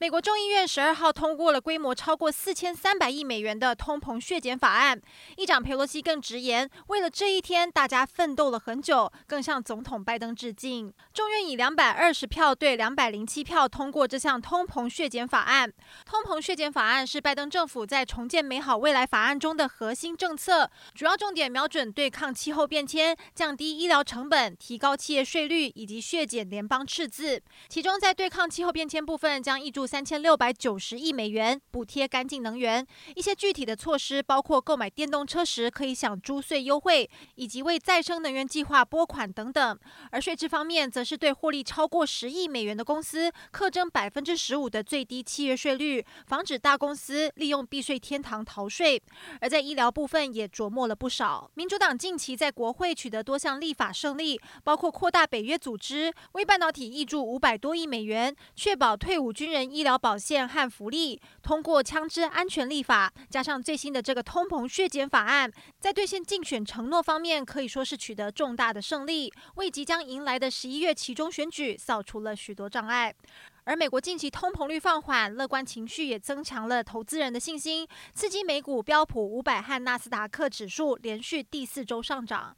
美国众议院十二号通过了规模超过四千三百亿美元的通膨削减法案。议长佩洛西更直言，为了这一天，大家奋斗了很久，更向总统拜登致敬。众院以两百二十票对两百零七票通过这项通膨削减法案。通膨削减法案是拜登政府在重建美好未来法案中的核心政策，主要重点瞄准对抗气候变迁、降低医疗成本、提高企业税率以及削减联邦赤字。其中，在对抗气候变迁部分，将挹注三千六百九十亿美元补贴干净能源，一些具体的措施包括购买电动车时可以享租税优惠，以及为再生能源计划拨款等等。而税制方面，则是对获利超过十亿美元的公司课征百分之十五的最低契约税率，防止大公司利用避税天堂逃税。而在医疗部分也琢磨了不少。民主党近期在国会取得多项立法胜利，包括扩大北约组织，为半导体挹注五百多亿美元，确保退伍军人医疗保险和福利，通过枪支安全立法，加上最新的这个通膨削减法案，在兑现竞选承诺方面可以说是取得重大的胜利，为即将迎来的十一月期中选举扫除了许多障碍。而美国近期通膨率放缓，乐观情绪也增强了投资人的信心，刺激美股标普五百和纳斯达克指数连续第四周上涨。